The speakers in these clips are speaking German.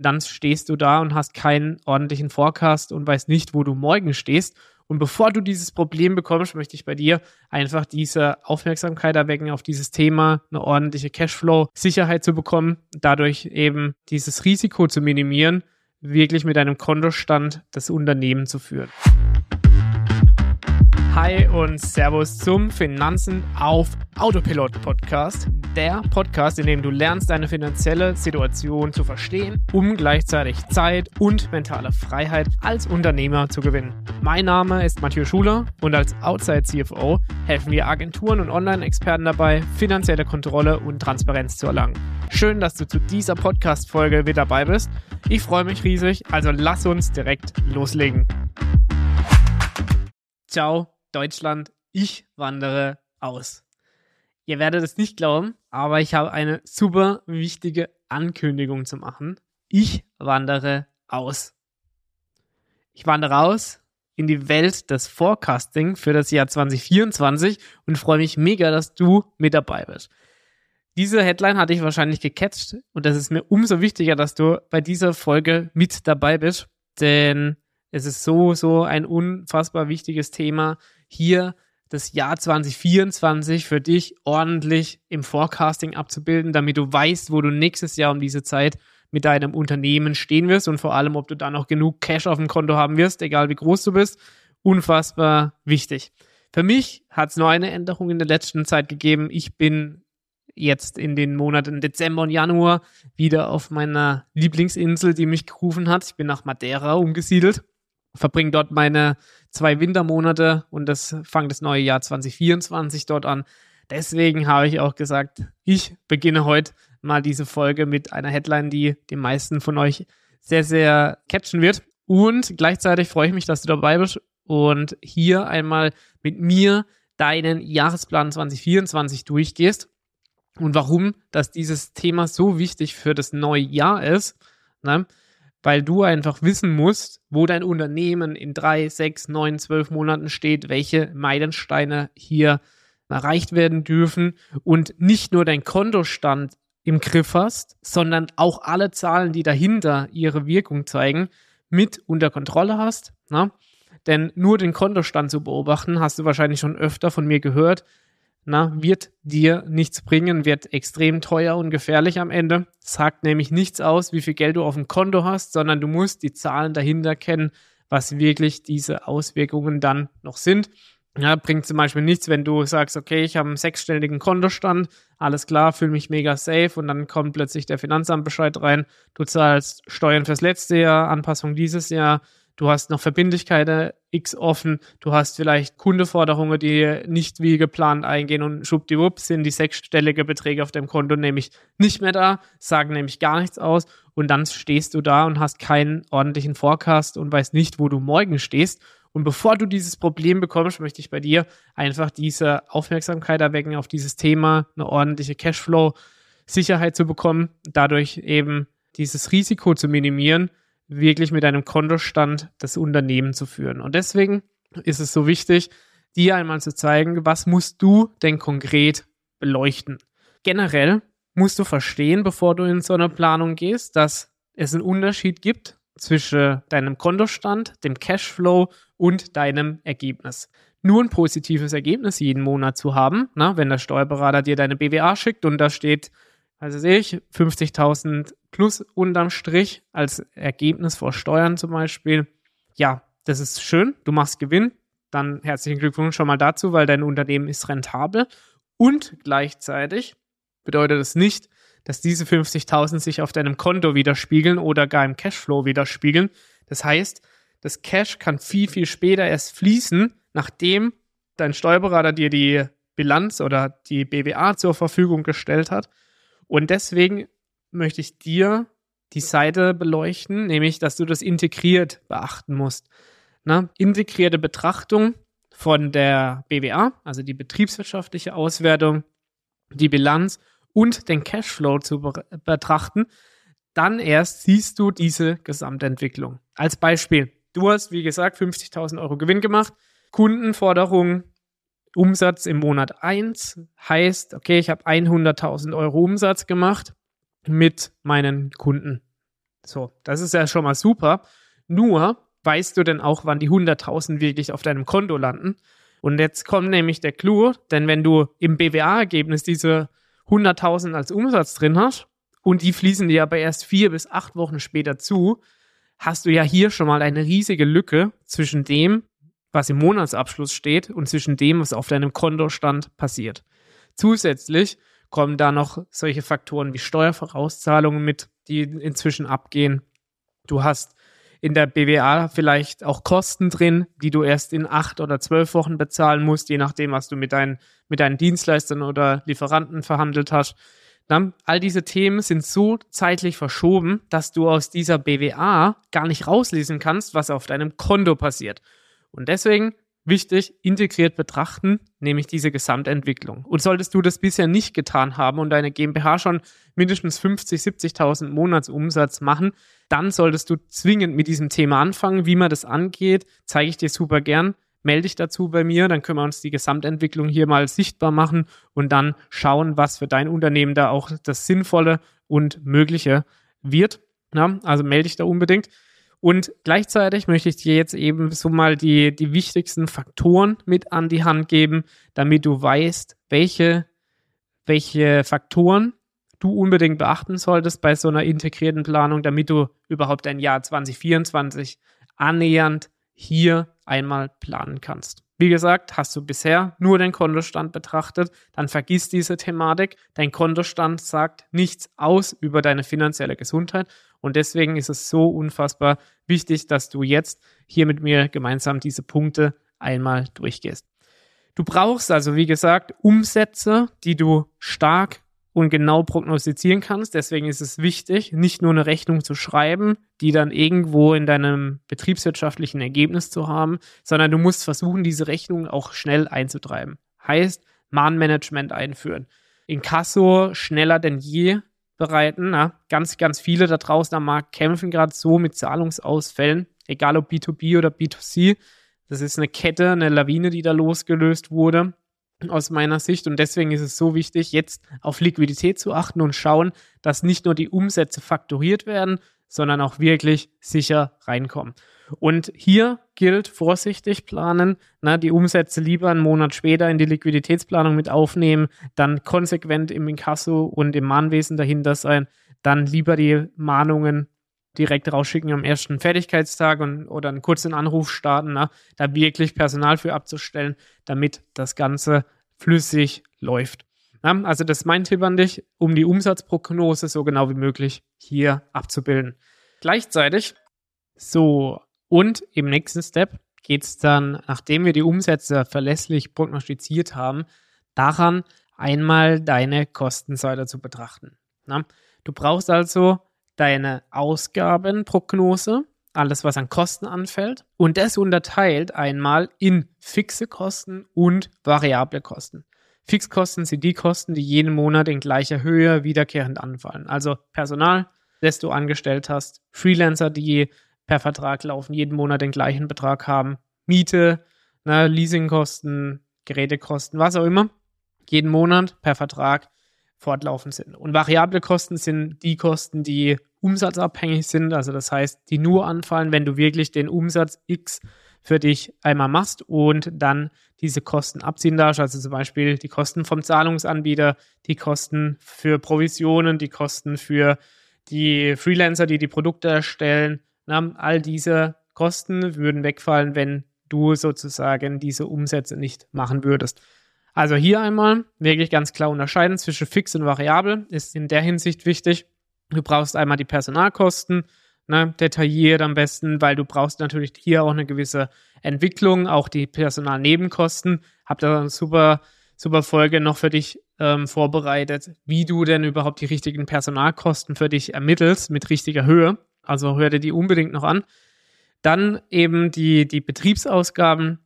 Dann stehst du da und hast keinen ordentlichen Forecast und weißt nicht, wo du morgen stehst. Und bevor du dieses Problem bekommst, möchte ich bei dir einfach diese Aufmerksamkeit erwecken auf dieses Thema, eine ordentliche Cashflow-Sicherheit zu bekommen, dadurch eben dieses Risiko zu minimieren, wirklich mit einem Kontostand das Unternehmen zu führen. Hi und Servus zum Finanzen auf Autopilot Podcast. Der Podcast, in dem du lernst, deine finanzielle Situation zu verstehen, um gleichzeitig Zeit und mentale Freiheit als Unternehmer zu gewinnen. Mein Name ist Mathieu Schuler und als Outside CFO helfen wir Agenturen und Online-Experten dabei, finanzielle Kontrolle und Transparenz zu erlangen. Schön, dass du zu dieser Podcast-Folge wieder dabei bist. Ich freue mich riesig, also lass uns direkt loslegen. Ciao Deutschland, ich wandere aus. Ihr werdet es nicht glauben, aber ich habe eine super wichtige Ankündigung zu machen. Ich wandere aus. Ich wandere aus in die Welt des Forecasting für das Jahr 2024 und freue mich mega, dass du mit dabei bist. Diese Headline hatte ich wahrscheinlich gecatcht und das ist mir umso wichtiger, dass du bei dieser Folge mit dabei bist, denn es ist so, so ein unfassbar wichtiges Thema, hier das Jahr 2024 für dich ordentlich im Forecasting abzubilden, damit du weißt, wo du nächstes Jahr um diese Zeit mit deinem Unternehmen stehen wirst und vor allem, ob du da noch genug Cash auf dem Konto haben wirst, egal wie groß du bist. Unfassbar wichtig. Für mich hat es nur eine Änderung in der letzten Zeit gegeben. Ich bin jetzt in den Monaten Dezember und Januar wieder auf meiner Lieblingsinsel, die mich gerufen hat. Ich bin nach Madeira umgesiedelt verbringe dort meine zwei Wintermonate und das fangt das neue Jahr 2024 dort an. Deswegen habe ich auch gesagt, ich beginne heute mal diese Folge mit einer Headline, die die meisten von euch sehr, sehr catchen wird. Und gleichzeitig freue ich mich, dass du dabei bist und hier einmal mit mir deinen Jahresplan 2024 durchgehst und warum, dass dieses Thema so wichtig für das neue Jahr ist. Ne? Weil du einfach wissen musst, wo dein Unternehmen in drei, sechs, neun, zwölf Monaten steht, welche Meilensteine hier erreicht werden dürfen und nicht nur dein Kontostand im Griff hast, sondern auch alle Zahlen, die dahinter ihre Wirkung zeigen, mit unter Kontrolle hast. Na? Denn nur den Kontostand zu beobachten, hast du wahrscheinlich schon öfter von mir gehört, na, wird dir nichts bringen, wird extrem teuer und gefährlich am Ende. Sagt nämlich nichts aus, wie viel Geld du auf dem Konto hast, sondern du musst die Zahlen dahinter kennen, was wirklich diese Auswirkungen dann noch sind. Ja, bringt zum Beispiel nichts, wenn du sagst, okay, ich habe einen sechsstelligen Kontostand, alles klar, fühle mich mega safe und dann kommt plötzlich der Finanzamtbescheid rein, du zahlst Steuern fürs letzte Jahr, Anpassung dieses Jahr, du hast noch Verbindlichkeiten X offen, du hast vielleicht Kundeforderungen, die nicht wie geplant eingehen und schwuppdiwupp sind die sechsstellige Beträge auf dem Konto nämlich nicht mehr da, sagen nämlich gar nichts aus und dann stehst du da und hast keinen ordentlichen Forecast und weißt nicht, wo du morgen stehst. Und bevor du dieses Problem bekommst, möchte ich bei dir einfach diese Aufmerksamkeit erwecken auf dieses Thema, eine ordentliche Cashflow-Sicherheit zu bekommen, dadurch eben dieses Risiko zu minimieren wirklich mit einem Kontostand das Unternehmen zu führen. Und deswegen ist es so wichtig, dir einmal zu zeigen, was musst du denn konkret beleuchten. Generell musst du verstehen, bevor du in so eine Planung gehst, dass es einen Unterschied gibt zwischen deinem Kontostand, dem Cashflow und deinem Ergebnis. Nur ein positives Ergebnis jeden Monat zu haben, na, wenn der Steuerberater dir deine BWA schickt und da steht also sehe ich 50.000 plus unterm Strich als Ergebnis vor Steuern zum Beispiel. Ja, das ist schön. Du machst Gewinn. Dann herzlichen Glückwunsch schon mal dazu, weil dein Unternehmen ist rentabel. Und gleichzeitig bedeutet es nicht, dass diese 50.000 sich auf deinem Konto widerspiegeln oder gar im Cashflow widerspiegeln. Das heißt, das Cash kann viel, viel später erst fließen, nachdem dein Steuerberater dir die Bilanz oder die BWA zur Verfügung gestellt hat und deswegen möchte ich dir die Seite beleuchten, nämlich, dass du das integriert beachten musst. Na, integrierte Betrachtung von der BWA, also die betriebswirtschaftliche Auswertung, die Bilanz und den Cashflow zu be betrachten, dann erst siehst du diese Gesamtentwicklung. Als Beispiel, du hast, wie gesagt, 50.000 Euro Gewinn gemacht, Kundenforderung Umsatz im Monat 1 heißt, okay, ich habe 100.000 Euro Umsatz gemacht mit meinen Kunden. So, das ist ja schon mal super. Nur weißt du denn auch, wann die 100.000 wirklich auf deinem Konto landen? Und jetzt kommt nämlich der Clou, denn wenn du im BWA-Ergebnis diese 100.000 als Umsatz drin hast und die fließen dir aber erst vier bis acht Wochen später zu, hast du ja hier schon mal eine riesige Lücke zwischen dem, was im Monatsabschluss steht und zwischen dem, was auf deinem Kontostand passiert. Zusätzlich kommen da noch solche Faktoren wie Steuervorauszahlungen mit, die inzwischen abgehen. Du hast in der BWA vielleicht auch Kosten drin, die du erst in acht oder zwölf Wochen bezahlen musst, je nachdem, was du mit deinen, mit deinen Dienstleistern oder Lieferanten verhandelt hast. Dann, all diese Themen sind so zeitlich verschoben, dass du aus dieser BWA gar nicht rauslesen kannst, was auf deinem Konto passiert. Und deswegen wichtig, integriert betrachten, nämlich diese Gesamtentwicklung. Und solltest du das bisher nicht getan haben und deine GmbH schon mindestens 50, 70.000 Monatsumsatz machen, dann solltest du zwingend mit diesem Thema anfangen. Wie man das angeht, zeige ich dir super gern. Melde dich dazu bei mir, dann können wir uns die Gesamtentwicklung hier mal sichtbar machen und dann schauen, was für dein Unternehmen da auch das Sinnvolle und Mögliche wird. Ja, also melde dich da unbedingt. Und gleichzeitig möchte ich dir jetzt eben so mal die, die wichtigsten Faktoren mit an die Hand geben, damit du weißt, welche, welche Faktoren du unbedingt beachten solltest bei so einer integrierten Planung, damit du überhaupt dein Jahr 2024 annähernd hier einmal planen kannst. Wie gesagt, hast du bisher nur den Kontostand betrachtet, dann vergiss diese Thematik. Dein Kontostand sagt nichts aus über deine finanzielle Gesundheit und deswegen ist es so unfassbar wichtig, dass du jetzt hier mit mir gemeinsam diese Punkte einmal durchgehst. Du brauchst also, wie gesagt, Umsätze, die du stark und genau prognostizieren kannst. Deswegen ist es wichtig, nicht nur eine Rechnung zu schreiben, die dann irgendwo in deinem betriebswirtschaftlichen Ergebnis zu haben, sondern du musst versuchen, diese Rechnung auch schnell einzutreiben. Heißt, Mahnmanagement einführen. In Kasso schneller denn je bereiten. Na? Ganz, ganz viele da draußen am Markt kämpfen gerade so mit Zahlungsausfällen, egal ob B2B oder B2C. Das ist eine Kette, eine Lawine, die da losgelöst wurde aus meiner Sicht. Und deswegen ist es so wichtig, jetzt auf Liquidität zu achten und schauen, dass nicht nur die Umsätze faktoriert werden, sondern auch wirklich sicher reinkommen. Und hier gilt vorsichtig planen, na, die Umsätze lieber einen Monat später in die Liquiditätsplanung mit aufnehmen, dann konsequent im Inkasso und im Mahnwesen dahinter sein, dann lieber die Mahnungen direkt rausschicken am ersten Fertigkeitstag und, oder einen kurzen Anruf starten, na, da wirklich Personal für abzustellen, damit das Ganze flüssig läuft. Ja, also das ist mein Tipp an dich, um die Umsatzprognose so genau wie möglich hier abzubilden. Gleichzeitig, so, und im nächsten Step geht es dann, nachdem wir die Umsätze verlässlich prognostiziert haben, daran, einmal deine Kostenseite zu betrachten. Ja, du brauchst also deine Ausgabenprognose, alles, was an Kosten anfällt. Und das unterteilt einmal in fixe Kosten und variable Kosten. Fixkosten sind die Kosten, die jeden Monat in gleicher Höhe wiederkehrend anfallen. Also Personal, das du angestellt hast, Freelancer, die per Vertrag laufen, jeden Monat den gleichen Betrag haben, Miete, ne, Leasingkosten, Gerätekosten, was auch immer, jeden Monat per Vertrag fortlaufend sind. Und variable Kosten sind die Kosten, die umsatzabhängig sind. Also das heißt, die nur anfallen, wenn du wirklich den Umsatz X für dich einmal machst und dann diese Kosten abziehen darfst. Also zum Beispiel die Kosten vom Zahlungsanbieter, die Kosten für Provisionen, die Kosten für die Freelancer, die die Produkte erstellen. Na, all diese Kosten würden wegfallen, wenn du sozusagen diese Umsätze nicht machen würdest. Also hier einmal wirklich ganz klar unterscheiden zwischen fix und variabel ist in der Hinsicht wichtig. Du brauchst einmal die Personalkosten, ne, detailliert am besten, weil du brauchst natürlich hier auch eine gewisse Entwicklung, auch die Personalnebenkosten. Hab da eine super, super Folge noch für dich ähm, vorbereitet, wie du denn überhaupt die richtigen Personalkosten für dich ermittelst mit richtiger Höhe. Also hör dir die unbedingt noch an. Dann eben die, die Betriebsausgaben,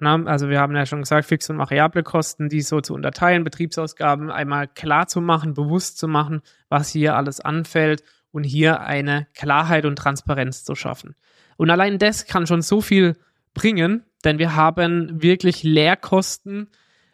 also wir haben ja schon gesagt, fix und variable Kosten, die so zu unterteilen, Betriebsausgaben einmal klar zu machen, bewusst zu machen, was hier alles anfällt und hier eine Klarheit und Transparenz zu schaffen. Und allein das kann schon so viel bringen, denn wir haben wirklich Leerkosten,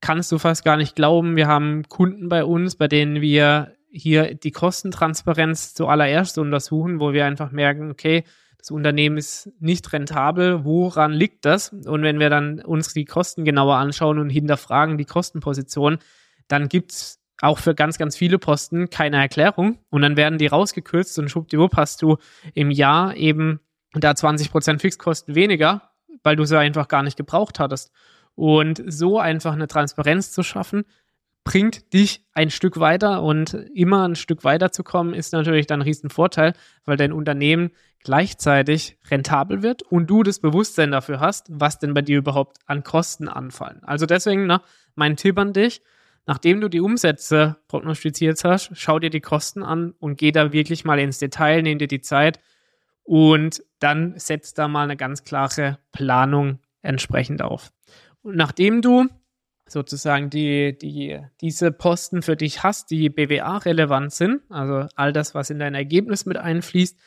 kannst du fast gar nicht glauben. Wir haben Kunden bei uns, bei denen wir hier die Kostentransparenz zuallererst untersuchen, wo wir einfach merken, okay, das Unternehmen ist nicht rentabel, woran liegt das? Und wenn wir dann uns die Kosten genauer anschauen und hinterfragen die Kostenposition, dann gibt's auch für ganz, ganz viele Posten keine Erklärung und dann werden die rausgekürzt und schwuppdiwupp hast du im Jahr eben da 20% Fixkosten weniger, weil du sie einfach gar nicht gebraucht hattest. Und so einfach eine Transparenz zu schaffen, bringt dich ein Stück weiter und immer ein Stück weiter zu kommen, ist natürlich dann ein Riesenvorteil, weil dein Unternehmen gleichzeitig rentabel wird und du das Bewusstsein dafür hast, was denn bei dir überhaupt an Kosten anfallen. Also deswegen, ne, mein Tipp an dich, nachdem du die Umsätze prognostiziert hast, schau dir die Kosten an und geh da wirklich mal ins Detail, nimm dir die Zeit und dann setz da mal eine ganz klare Planung entsprechend auf. Und nachdem du sozusagen die, die, diese Posten für dich hast, die BWA-relevant sind, also all das, was in dein Ergebnis mit einfließt,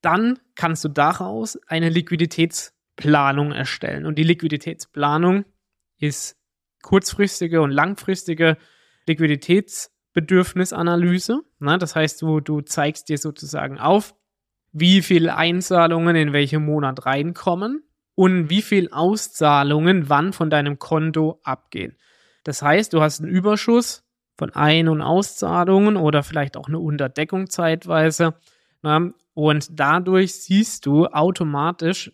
dann kannst du daraus eine Liquiditätsplanung erstellen. Und die Liquiditätsplanung ist kurzfristige und langfristige Liquiditätsbedürfnisanalyse. Ne? Das heißt, du, du zeigst dir sozusagen auf, wie viele Einzahlungen in welchem Monat reinkommen und wie viel Auszahlungen wann von deinem Konto abgehen. Das heißt, du hast einen Überschuss von Ein- und Auszahlungen oder vielleicht auch eine Unterdeckung zeitweise. Ne? Und dadurch siehst du automatisch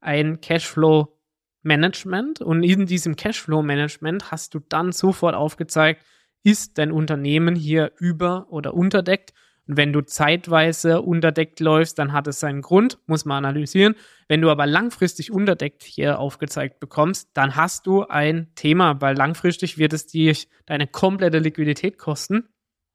ein Cashflow Management und in diesem Cashflow Management hast du dann sofort aufgezeigt, ist dein Unternehmen hier über- oder unterdeckt und wenn du zeitweise unterdeckt läufst, dann hat es seinen Grund, muss man analysieren. Wenn du aber langfristig unterdeckt hier aufgezeigt bekommst, dann hast du ein Thema, weil langfristig wird es dir deine komplette Liquidität kosten,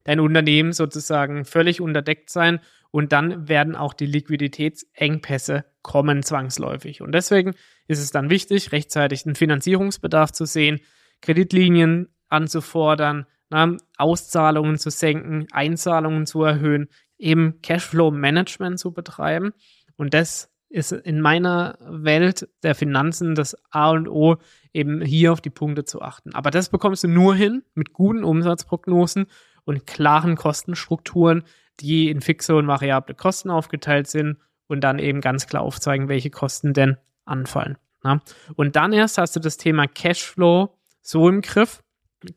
dein Unternehmen sozusagen völlig unterdeckt sein und dann werden auch die Liquiditätsengpässe kommen zwangsläufig. Und deswegen ist es dann wichtig, rechtzeitig einen Finanzierungsbedarf zu sehen, Kreditlinien anzufordern, na, Auszahlungen zu senken, Einzahlungen zu erhöhen, eben Cashflow-Management zu betreiben. Und das ist in meiner Welt der Finanzen das A und O, eben hier auf die Punkte zu achten. Aber das bekommst du nur hin mit guten Umsatzprognosen und klaren Kostenstrukturen, die in fixe und variable Kosten aufgeteilt sind und dann eben ganz klar aufzeigen, welche Kosten denn anfallen. Ja? Und dann erst hast du das Thema Cashflow so im Griff,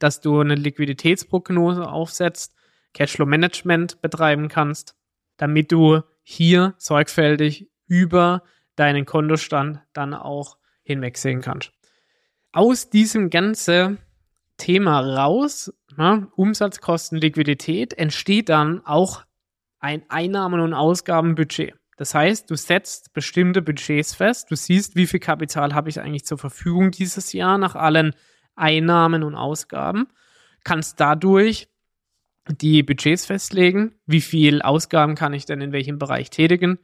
dass du eine Liquiditätsprognose aufsetzt, Cashflow-Management betreiben kannst, damit du hier sorgfältig über deinen Kontostand dann auch hinwegsehen kannst. Aus diesem ganzen Thema raus, ne, Umsatzkosten, Liquidität, entsteht dann auch ein Einnahmen- und Ausgabenbudget. Das heißt, du setzt bestimmte Budgets fest, du siehst, wie viel Kapital habe ich eigentlich zur Verfügung dieses Jahr nach allen Einnahmen und Ausgaben, kannst dadurch die Budgets festlegen, wie viel Ausgaben kann ich denn in welchem Bereich tätigen,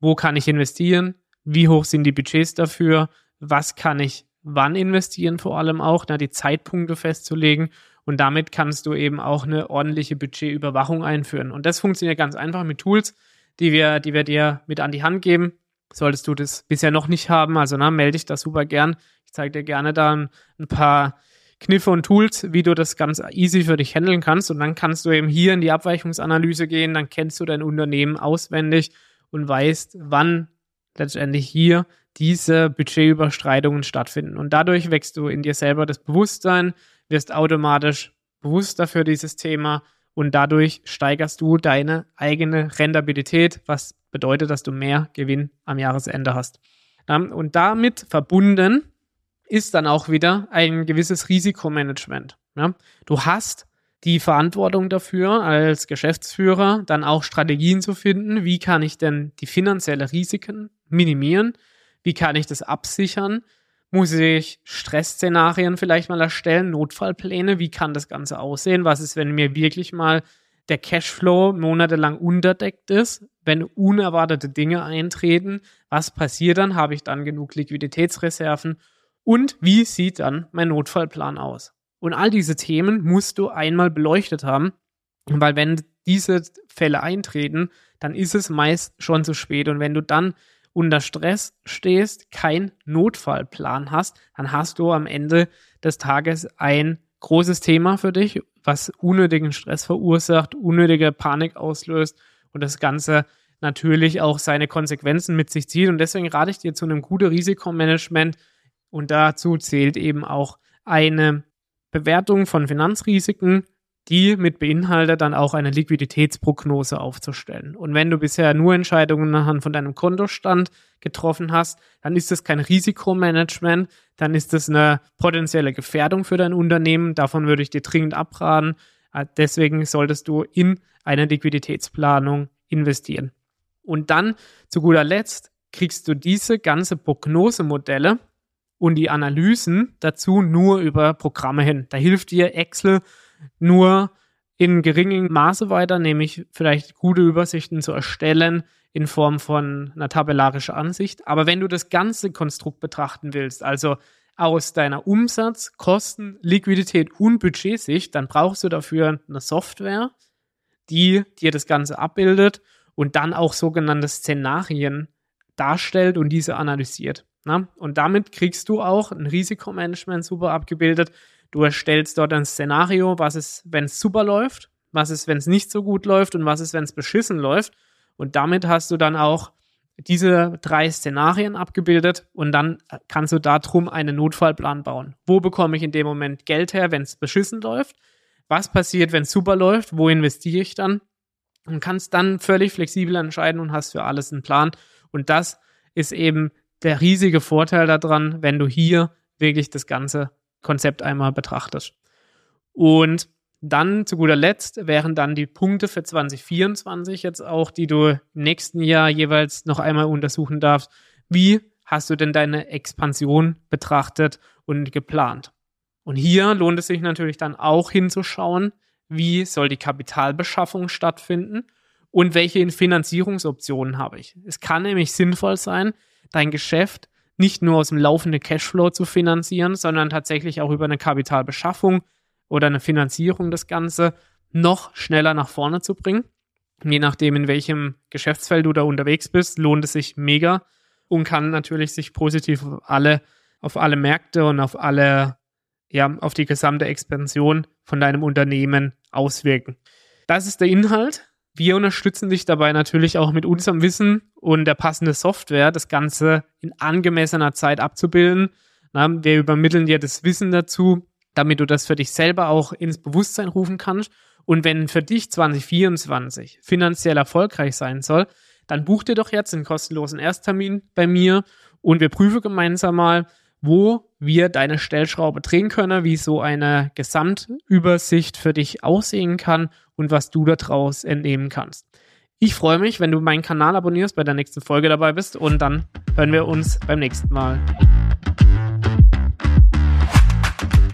wo kann ich investieren, wie hoch sind die Budgets dafür, was kann ich wann investieren vor allem auch, na, die Zeitpunkte festzulegen. Und damit kannst du eben auch eine ordentliche Budgetüberwachung einführen. Und das funktioniert ganz einfach mit Tools, die wir, die wir dir mit an die Hand geben. Solltest du das bisher noch nicht haben, also na, melde dich da super gern. Ich zeige dir gerne da ein, paar Kniffe und Tools, wie du das ganz easy für dich handeln kannst. Und dann kannst du eben hier in die Abweichungsanalyse gehen, dann kennst du dein Unternehmen auswendig und weißt, wann letztendlich hier diese Budgetüberschreitungen stattfinden. Und dadurch wächst du in dir selber das Bewusstsein, wirst automatisch bewusster für dieses Thema und dadurch steigerst du deine eigene Rentabilität, was bedeutet, dass du mehr Gewinn am Jahresende hast. Und damit verbunden ist dann auch wieder ein gewisses Risikomanagement. Ja? Du hast die Verantwortung dafür, als Geschäftsführer dann auch Strategien zu finden, wie kann ich denn die finanziellen Risiken minimieren, wie kann ich das absichern, muss ich Stressszenarien vielleicht mal erstellen, Notfallpläne, wie kann das Ganze aussehen, was ist, wenn mir wirklich mal der Cashflow monatelang unterdeckt ist, wenn unerwartete Dinge eintreten, was passiert dann, habe ich dann genug Liquiditätsreserven und wie sieht dann mein Notfallplan aus? Und all diese Themen musst du einmal beleuchtet haben, weil wenn diese Fälle eintreten, dann ist es meist schon zu spät. Und wenn du dann unter Stress stehst, kein Notfallplan hast, dann hast du am Ende des Tages ein großes Thema für dich, was unnötigen Stress verursacht, unnötige Panik auslöst und das Ganze natürlich auch seine Konsequenzen mit sich zieht. Und deswegen rate ich dir zu einem guten Risikomanagement. Und dazu zählt eben auch eine Bewertung von Finanzrisiken, die mit beinhaltet, dann auch eine Liquiditätsprognose aufzustellen. Und wenn du bisher nur Entscheidungen anhand von deinem Kontostand getroffen hast, dann ist das kein Risikomanagement, dann ist das eine potenzielle Gefährdung für dein Unternehmen. Davon würde ich dir dringend abraten. Äh, deswegen solltest du in eine Liquiditätsplanung investieren. Und dann zu guter Letzt kriegst du diese ganze Prognosemodelle und die Analysen dazu nur über Programme hin. Da hilft dir Excel nur in geringem Maße weiter, nämlich vielleicht gute Übersichten zu erstellen in Form von einer tabellarischen Ansicht. Aber wenn du das ganze Konstrukt betrachten willst, also aus deiner Umsatz, Kosten, Liquidität und Budgetsicht, dann brauchst du dafür eine Software, die dir das Ganze abbildet und dann auch sogenannte Szenarien darstellt und diese analysiert. Na? Und damit kriegst du auch ein Risikomanagement super abgebildet. Du erstellst dort ein Szenario, was ist, wenn es super läuft, was ist, wenn es nicht so gut läuft und was ist, wenn es beschissen läuft. Und damit hast du dann auch diese drei Szenarien abgebildet und dann kannst du darum einen Notfallplan bauen. Wo bekomme ich in dem Moment Geld her, wenn es beschissen läuft? Was passiert, wenn es super läuft? Wo investiere ich dann? und kannst dann völlig flexibel entscheiden und hast für alles einen Plan. Und das ist eben der riesige Vorteil daran, wenn du hier wirklich das ganze Konzept einmal betrachtest. Und dann zu guter Letzt wären dann die Punkte für 2024 jetzt auch, die du im nächsten Jahr jeweils noch einmal untersuchen darfst. Wie hast du denn deine Expansion betrachtet und geplant? Und hier lohnt es sich natürlich dann auch hinzuschauen, wie soll die Kapitalbeschaffung stattfinden und welche Finanzierungsoptionen habe ich. Es kann nämlich sinnvoll sein, dein Geschäft nicht nur aus dem laufenden Cashflow zu finanzieren, sondern tatsächlich auch über eine Kapitalbeschaffung oder eine Finanzierung das Ganze noch schneller nach vorne zu bringen. Je nachdem, in welchem Geschäftsfeld du da unterwegs bist, lohnt es sich mega und kann natürlich sich positiv auf alle, auf alle Märkte und auf alle ja, auf die gesamte Expansion von deinem Unternehmen auswirken. Das ist der Inhalt. Wir unterstützen dich dabei natürlich auch mit unserem Wissen und der passenden Software, das Ganze in angemessener Zeit abzubilden. Wir übermitteln dir das Wissen dazu, damit du das für dich selber auch ins Bewusstsein rufen kannst. Und wenn für dich 2024 finanziell erfolgreich sein soll, dann buch dir doch jetzt einen kostenlosen Ersttermin bei mir und wir prüfen gemeinsam mal, wo wir deine Stellschraube drehen können, wie so eine Gesamtübersicht für dich aussehen kann und was du daraus entnehmen kannst. Ich freue mich, wenn du meinen Kanal abonnierst, bei der nächsten Folge dabei bist und dann hören wir uns beim nächsten Mal.